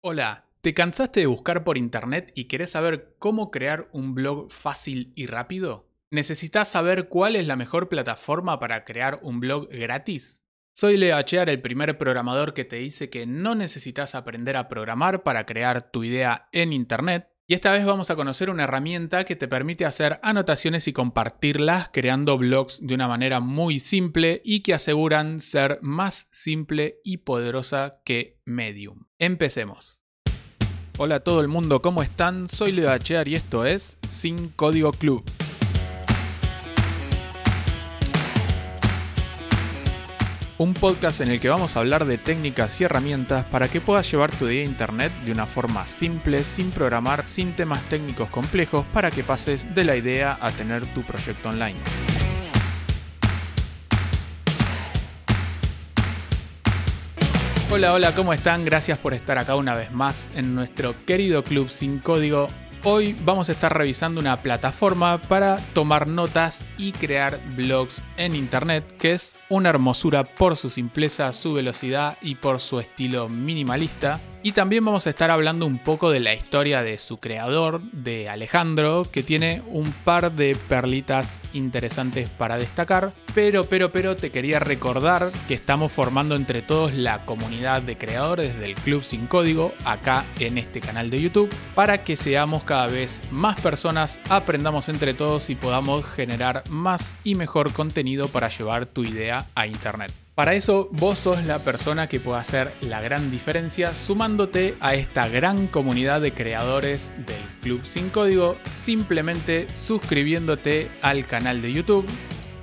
Hola, ¿te cansaste de buscar por internet y querés saber cómo crear un blog fácil y rápido? ¿Necesitas saber cuál es la mejor plataforma para crear un blog gratis? Soy Leo Achear, el primer programador que te dice que no necesitas aprender a programar para crear tu idea en internet. Y esta vez vamos a conocer una herramienta que te permite hacer anotaciones y compartirlas creando blogs de una manera muy simple y que aseguran ser más simple y poderosa que Medium. Empecemos. Hola a todo el mundo, ¿cómo están? Soy Leo Achear y esto es Sin Código Club. Un podcast en el que vamos a hablar de técnicas y herramientas para que puedas llevar tu idea a internet de una forma simple, sin programar, sin temas técnicos complejos, para que pases de la idea a tener tu proyecto online. Hola, hola, ¿cómo están? Gracias por estar acá una vez más en nuestro querido club sin código. Hoy vamos a estar revisando una plataforma para tomar notas y crear blogs en internet que es una hermosura por su simpleza, su velocidad y por su estilo minimalista. Y también vamos a estar hablando un poco de la historia de su creador, de Alejandro, que tiene un par de perlitas interesantes para destacar. Pero, pero, pero te quería recordar que estamos formando entre todos la comunidad de creadores del Club Sin Código acá en este canal de YouTube para que seamos cada vez más personas, aprendamos entre todos y podamos generar más y mejor contenido para llevar tu idea a Internet. Para eso vos sos la persona que puede hacer la gran diferencia sumándote a esta gran comunidad de creadores del Club Sin Código, simplemente suscribiéndote al canal de YouTube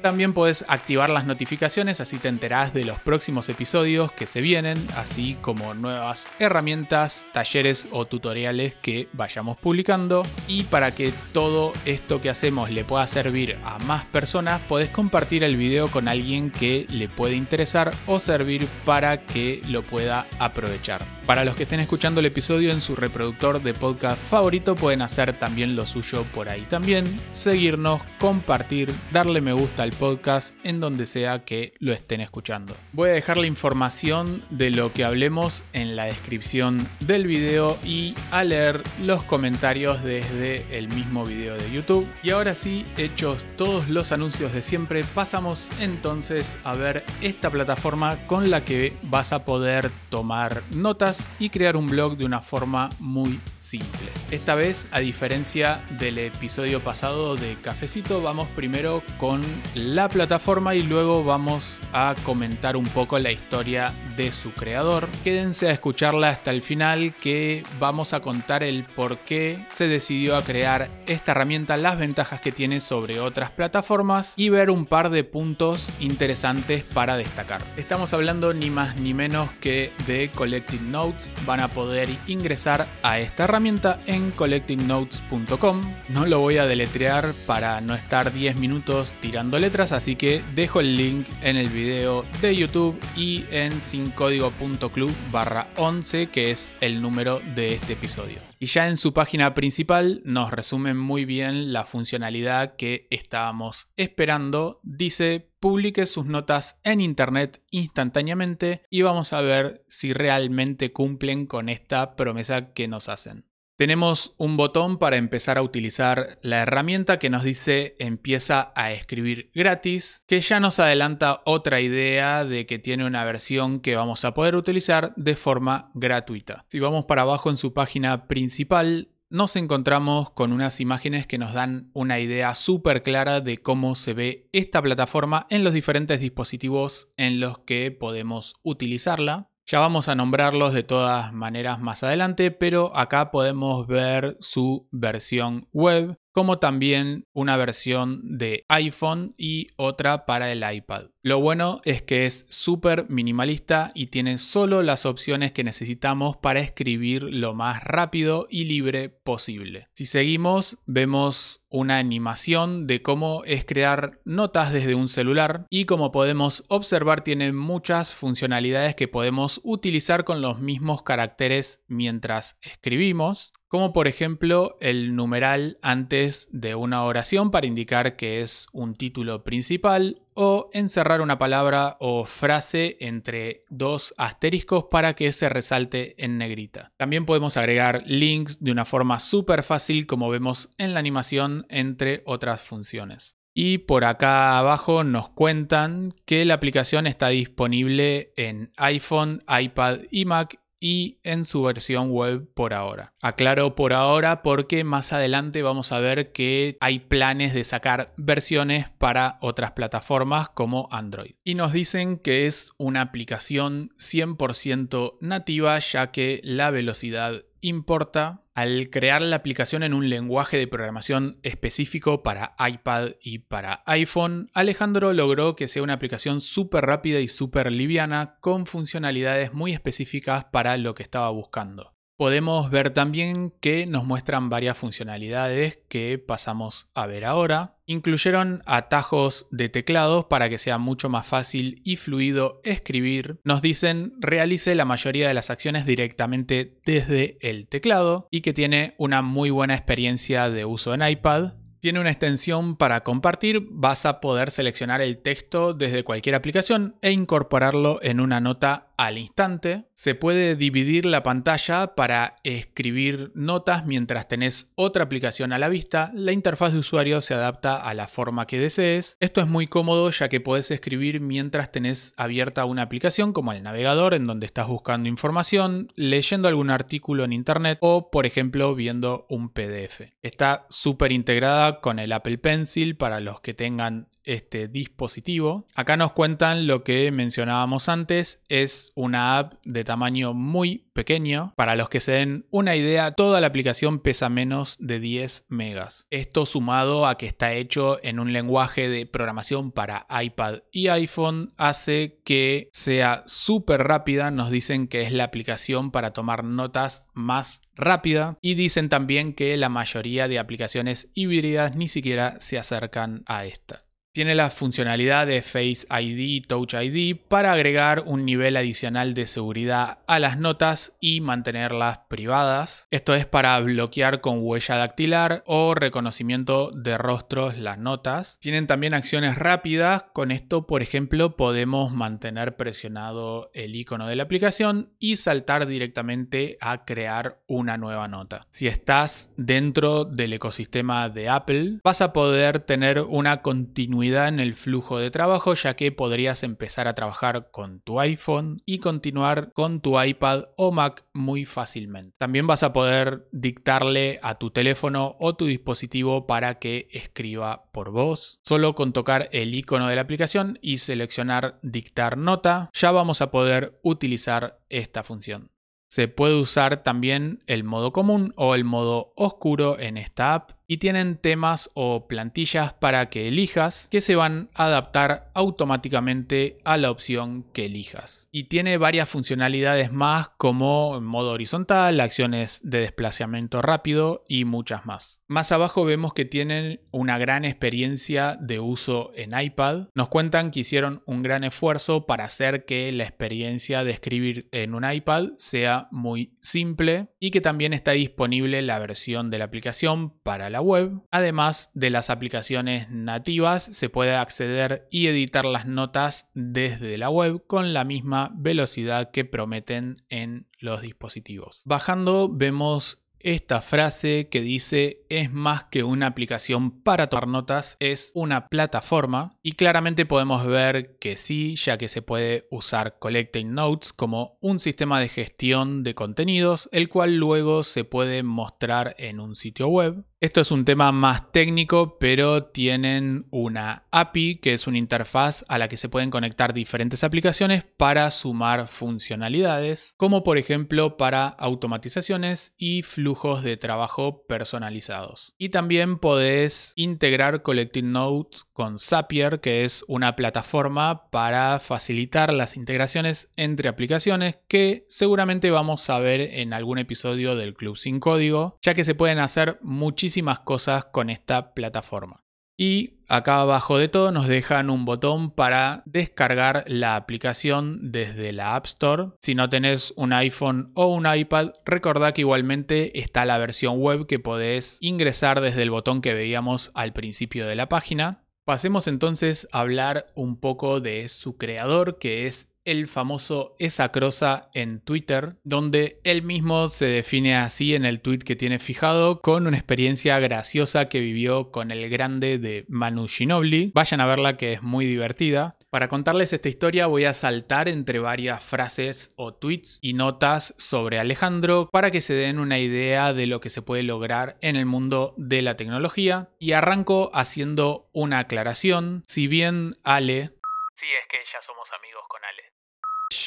también puedes activar las notificaciones, así te enterás de los próximos episodios que se vienen, así como nuevas herramientas, talleres o tutoriales que vayamos publicando. Y para que todo esto que hacemos le pueda servir a más personas, podés compartir el video con alguien que le puede interesar o servir para que lo pueda aprovechar. Para los que estén escuchando el episodio en su reproductor de podcast favorito, pueden hacer también lo suyo por ahí también, seguirnos, compartir, darle me gusta al podcast en donde sea que lo estén escuchando. Voy a dejar la información de lo que hablemos en la descripción del video y a leer los comentarios desde el mismo video de YouTube. Y ahora sí, hechos todos los anuncios de siempre, pasamos entonces a ver esta plataforma con la que vas a poder tomar notas y crear un blog de una forma muy simple. Esta vez, a diferencia del episodio pasado de Cafecito, vamos primero con la plataforma y luego vamos a comentar un poco la historia de su creador. Quédense a escucharla hasta el final que vamos a contar el por qué se decidió a crear esta herramienta, las ventajas que tiene sobre otras plataformas y ver un par de puntos interesantes para destacar. Estamos hablando ni más ni menos que de Collecting Notes van a poder ingresar a esta herramienta en collectingnotes.com. No lo voy a deletrear para no estar 10 minutos tirando letras, así que dejo el link en el video de YouTube y en sincódigo.club barra 11, que es el número de este episodio. Y ya en su página principal nos resumen muy bien la funcionalidad que estábamos esperando. Dice publique sus notas en internet instantáneamente y vamos a ver si realmente cumplen con esta promesa que nos hacen. Tenemos un botón para empezar a utilizar la herramienta que nos dice empieza a escribir gratis, que ya nos adelanta otra idea de que tiene una versión que vamos a poder utilizar de forma gratuita. Si vamos para abajo en su página principal, nos encontramos con unas imágenes que nos dan una idea súper clara de cómo se ve esta plataforma en los diferentes dispositivos en los que podemos utilizarla. Ya vamos a nombrarlos de todas maneras más adelante, pero acá podemos ver su versión web, como también una versión de iPhone y otra para el iPad. Lo bueno es que es súper minimalista y tiene solo las opciones que necesitamos para escribir lo más rápido y libre posible. Si seguimos, vemos una animación de cómo es crear notas desde un celular y como podemos observar tiene muchas funcionalidades que podemos utilizar con los mismos caracteres mientras escribimos como por ejemplo el numeral antes de una oración para indicar que es un título principal o encerrar una palabra o frase entre dos asteriscos para que se resalte en negrita. También podemos agregar links de una forma súper fácil como vemos en la animación entre otras funciones. Y por acá abajo nos cuentan que la aplicación está disponible en iPhone, iPad y Mac y en su versión web por ahora. Aclaro por ahora porque más adelante vamos a ver que hay planes de sacar versiones para otras plataformas como Android. Y nos dicen que es una aplicación 100% nativa ya que la velocidad importa al crear la aplicación en un lenguaje de programación específico para iPad y para iPhone, Alejandro logró que sea una aplicación súper rápida y súper liviana con funcionalidades muy específicas para lo que estaba buscando podemos ver también que nos muestran varias funcionalidades que pasamos a ver ahora. Incluyeron atajos de teclados para que sea mucho más fácil y fluido escribir. Nos dicen realice la mayoría de las acciones directamente desde el teclado y que tiene una muy buena experiencia de uso en iPad. Tiene una extensión para compartir, vas a poder seleccionar el texto desde cualquier aplicación e incorporarlo en una nota al instante. Se puede dividir la pantalla para escribir notas mientras tenés otra aplicación a la vista. La interfaz de usuario se adapta a la forma que desees. Esto es muy cómodo ya que podés escribir mientras tenés abierta una aplicación como el navegador en donde estás buscando información, leyendo algún artículo en internet o por ejemplo viendo un PDF. Está súper integrada con el Apple Pencil para los que tengan este dispositivo. Acá nos cuentan lo que mencionábamos antes, es una app de tamaño muy pequeño. Para los que se den una idea, toda la aplicación pesa menos de 10 megas. Esto sumado a que está hecho en un lenguaje de programación para iPad y iPhone hace que sea súper rápida. Nos dicen que es la aplicación para tomar notas más rápida y dicen también que la mayoría de aplicaciones híbridas ni siquiera se acercan a esta. Tiene la funcionalidad de Face ID Touch ID para agregar un nivel adicional de seguridad a las notas y mantenerlas privadas. Esto es para bloquear con huella dactilar o reconocimiento de rostros las notas. Tienen también acciones rápidas. Con esto, por ejemplo, podemos mantener presionado el icono de la aplicación y saltar directamente a crear una nueva nota. Si estás dentro del ecosistema de Apple, vas a poder tener una continuidad en el flujo de trabajo ya que podrías empezar a trabajar con tu iPhone y continuar con tu iPad o Mac muy fácilmente. También vas a poder dictarle a tu teléfono o tu dispositivo para que escriba por voz. Solo con tocar el icono de la aplicación y seleccionar dictar nota ya vamos a poder utilizar esta función. Se puede usar también el modo común o el modo oscuro en esta app y tienen temas o plantillas para que elijas que se van a adaptar automáticamente a la opción que elijas. Y tiene varias funcionalidades más como modo horizontal, acciones de desplazamiento rápido y muchas más. Más abajo vemos que tienen una gran experiencia de uso en iPad. Nos cuentan que hicieron un gran esfuerzo para hacer que la experiencia de escribir en un iPad sea muy simple y que también está disponible la versión de la aplicación para la web. Además de las aplicaciones nativas, se puede acceder y editar las notas desde la web con la misma velocidad que prometen en los dispositivos. Bajando vemos esta frase que dice es más que una aplicación para tomar notas, es una plataforma y claramente podemos ver que sí, ya que se puede usar Collecting Notes como un sistema de gestión de contenidos, el cual luego se puede mostrar en un sitio web. Esto es un tema más técnico, pero tienen una API, que es una interfaz a la que se pueden conectar diferentes aplicaciones para sumar funcionalidades, como por ejemplo para automatizaciones y flujos de trabajo personalizados. Y también podés integrar Collecting Notes con Zapier, que es una plataforma para facilitar las integraciones entre aplicaciones que seguramente vamos a ver en algún episodio del Club Sin Código, ya que se pueden hacer muchísimas cosas con esta plataforma. Y acá abajo de todo nos dejan un botón para descargar la aplicación desde la App Store. Si no tenés un iPhone o un iPad, recordá que igualmente está la versión web que podés ingresar desde el botón que veíamos al principio de la página. Pasemos entonces a hablar un poco de su creador, que es el famoso Esacrosa en Twitter, donde él mismo se define así en el tweet que tiene fijado con una experiencia graciosa que vivió con el grande de Manu Ginobili. Vayan a verla que es muy divertida. Para contarles esta historia voy a saltar entre varias frases o tweets y notas sobre Alejandro para que se den una idea de lo que se puede lograr en el mundo de la tecnología. Y arranco haciendo una aclaración. Si bien Ale... Sí, es que ya somos amigos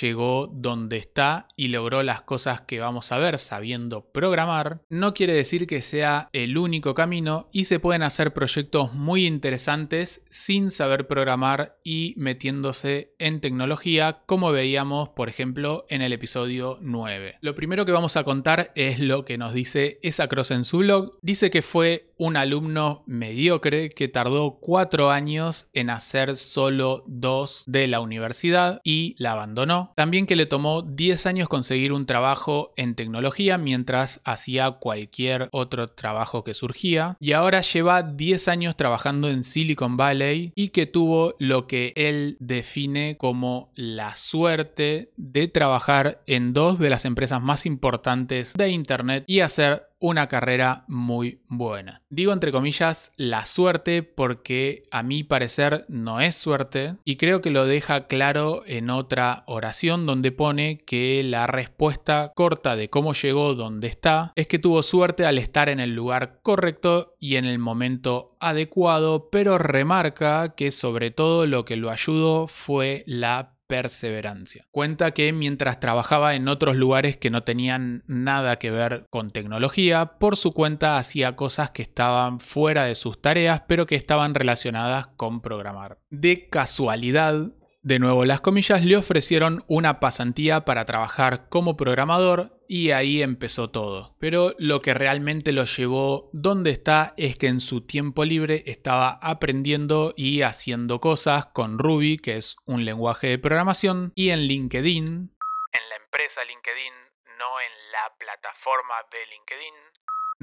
llegó donde está y logró las cosas que vamos a ver sabiendo programar, no quiere decir que sea el único camino y se pueden hacer proyectos muy interesantes sin saber programar y metiéndose en tecnología como veíamos por ejemplo en el episodio 9. Lo primero que vamos a contar es lo que nos dice esa cross en su blog. Dice que fue un alumno mediocre que tardó cuatro años en hacer solo dos de la universidad y la abandonó. También que le tomó 10 años conseguir un trabajo en tecnología mientras hacía cualquier otro trabajo que surgía. Y ahora lleva 10 años trabajando en Silicon Valley y que tuvo lo que él define como la suerte de trabajar en dos de las empresas más importantes de Internet y hacer una carrera muy buena. Digo entre comillas la suerte porque a mi parecer no es suerte y creo que lo deja claro en otra oración donde pone que la respuesta corta de cómo llegó donde está es que tuvo suerte al estar en el lugar correcto y en el momento adecuado, pero remarca que sobre todo lo que lo ayudó fue la perseverancia. Cuenta que mientras trabajaba en otros lugares que no tenían nada que ver con tecnología, por su cuenta hacía cosas que estaban fuera de sus tareas, pero que estaban relacionadas con programar. De casualidad, de nuevo, las comillas le ofrecieron una pasantía para trabajar como programador y ahí empezó todo. Pero lo que realmente lo llevó donde está es que en su tiempo libre estaba aprendiendo y haciendo cosas con Ruby, que es un lenguaje de programación, y en LinkedIn. En la empresa LinkedIn, no en la plataforma de LinkedIn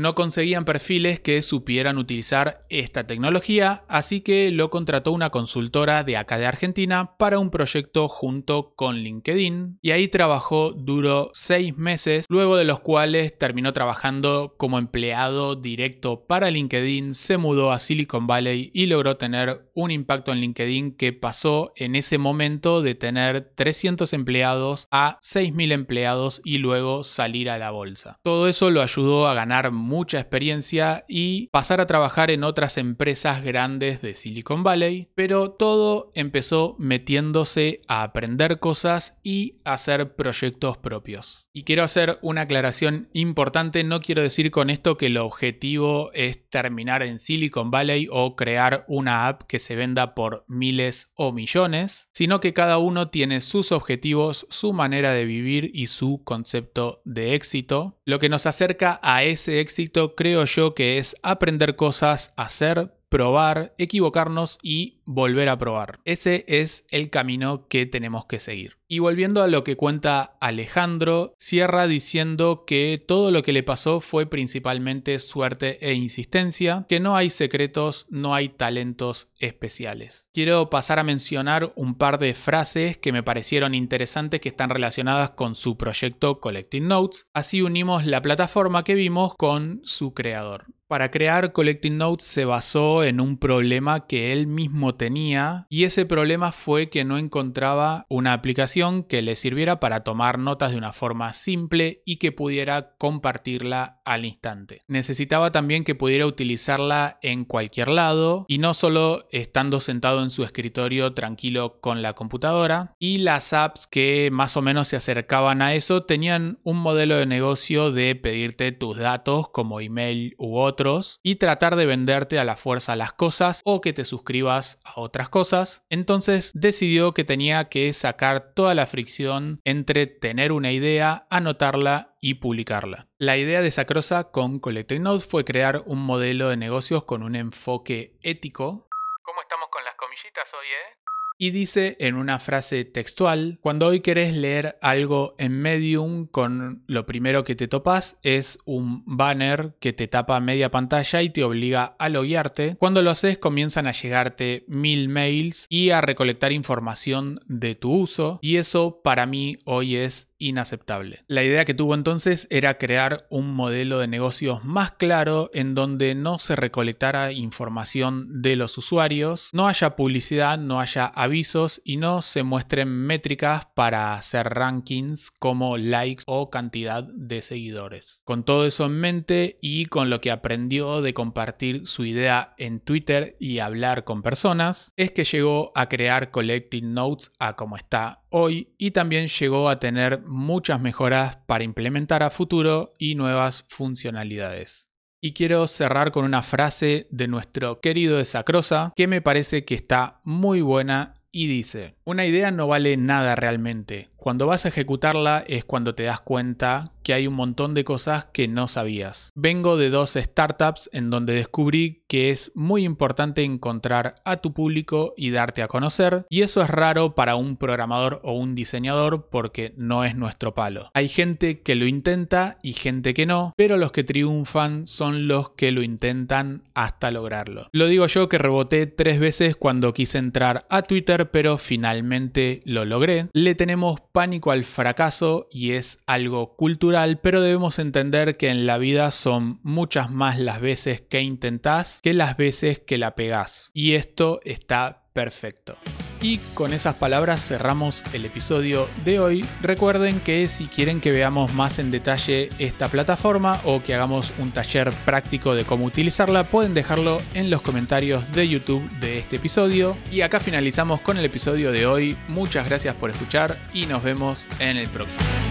no conseguían perfiles que supieran utilizar esta tecnología, así que lo contrató una consultora de acá de Argentina para un proyecto junto con LinkedIn. Y ahí trabajó duro seis meses, luego de los cuales terminó trabajando como empleado directo para LinkedIn, se mudó a Silicon Valley y logró tener un impacto en LinkedIn que pasó en ese momento de tener 300 empleados a 6.000 empleados y luego salir a la bolsa. Todo eso lo ayudó a ganar mucha experiencia y pasar a trabajar en otras empresas grandes de Silicon Valley, pero todo empezó metiéndose a aprender cosas y hacer proyectos propios. Y quiero hacer una aclaración importante, no quiero decir con esto que el objetivo es terminar en Silicon Valley o crear una app que se venda por miles o millones, sino que cada uno tiene sus objetivos, su manera de vivir y su concepto de éxito. Lo que nos acerca a ese éxito creo yo que es aprender cosas, hacer probar, equivocarnos y volver a probar. Ese es el camino que tenemos que seguir. Y volviendo a lo que cuenta Alejandro, cierra diciendo que todo lo que le pasó fue principalmente suerte e insistencia, que no hay secretos, no hay talentos especiales. Quiero pasar a mencionar un par de frases que me parecieron interesantes que están relacionadas con su proyecto Collecting Notes, así unimos la plataforma que vimos con su creador. Para crear Collecting Notes se basó en un problema que él mismo tenía y ese problema fue que no encontraba una aplicación que le sirviera para tomar notas de una forma simple y que pudiera compartirla al instante. Necesitaba también que pudiera utilizarla en cualquier lado y no solo estando sentado en su escritorio tranquilo con la computadora y las apps que más o menos se acercaban a eso tenían un modelo de negocio de pedirte tus datos como email u otro y tratar de venderte a la fuerza las cosas o que te suscribas a otras cosas, entonces decidió que tenía que sacar toda la fricción entre tener una idea, anotarla y publicarla. La idea de Sacrosa con Collecting Notes fue crear un modelo de negocios con un enfoque ético. ¿Cómo estamos con las comillitas hoy, eh? Y dice en una frase textual, cuando hoy querés leer algo en Medium, con lo primero que te topas es un banner que te tapa media pantalla y te obliga a loguearte. Cuando lo haces comienzan a llegarte mil mails y a recolectar información de tu uso y eso para mí hoy es inaceptable. La idea que tuvo entonces era crear un modelo de negocios más claro en donde no se recolectara información de los usuarios, no haya publicidad, no haya avisos y no se muestren métricas para hacer rankings como likes o cantidad de seguidores. Con todo eso en mente y con lo que aprendió de compartir su idea en Twitter y hablar con personas, es que llegó a crear Collecting Notes a como está hoy y también llegó a tener muchas mejoras para implementar a futuro y nuevas funcionalidades. Y quiero cerrar con una frase de nuestro querido Desacrosa que me parece que está muy buena y dice, una idea no vale nada realmente. Cuando vas a ejecutarla es cuando te das cuenta que hay un montón de cosas que no sabías. Vengo de dos startups en donde descubrí que es muy importante encontrar a tu público y darte a conocer, y eso es raro para un programador o un diseñador porque no es nuestro palo. Hay gente que lo intenta y gente que no, pero los que triunfan son los que lo intentan hasta lograrlo. Lo digo yo que reboté tres veces cuando quise entrar a Twitter, pero finalmente lo logré. Le tenemos pánico al fracaso y es algo cultural, pero debemos entender que en la vida son muchas más las veces que intentás que las veces que la pegás. Y esto está perfecto. Y con esas palabras cerramos el episodio de hoy. Recuerden que si quieren que veamos más en detalle esta plataforma o que hagamos un taller práctico de cómo utilizarla, pueden dejarlo en los comentarios de YouTube de este episodio. Y acá finalizamos con el episodio de hoy. Muchas gracias por escuchar y nos vemos en el próximo.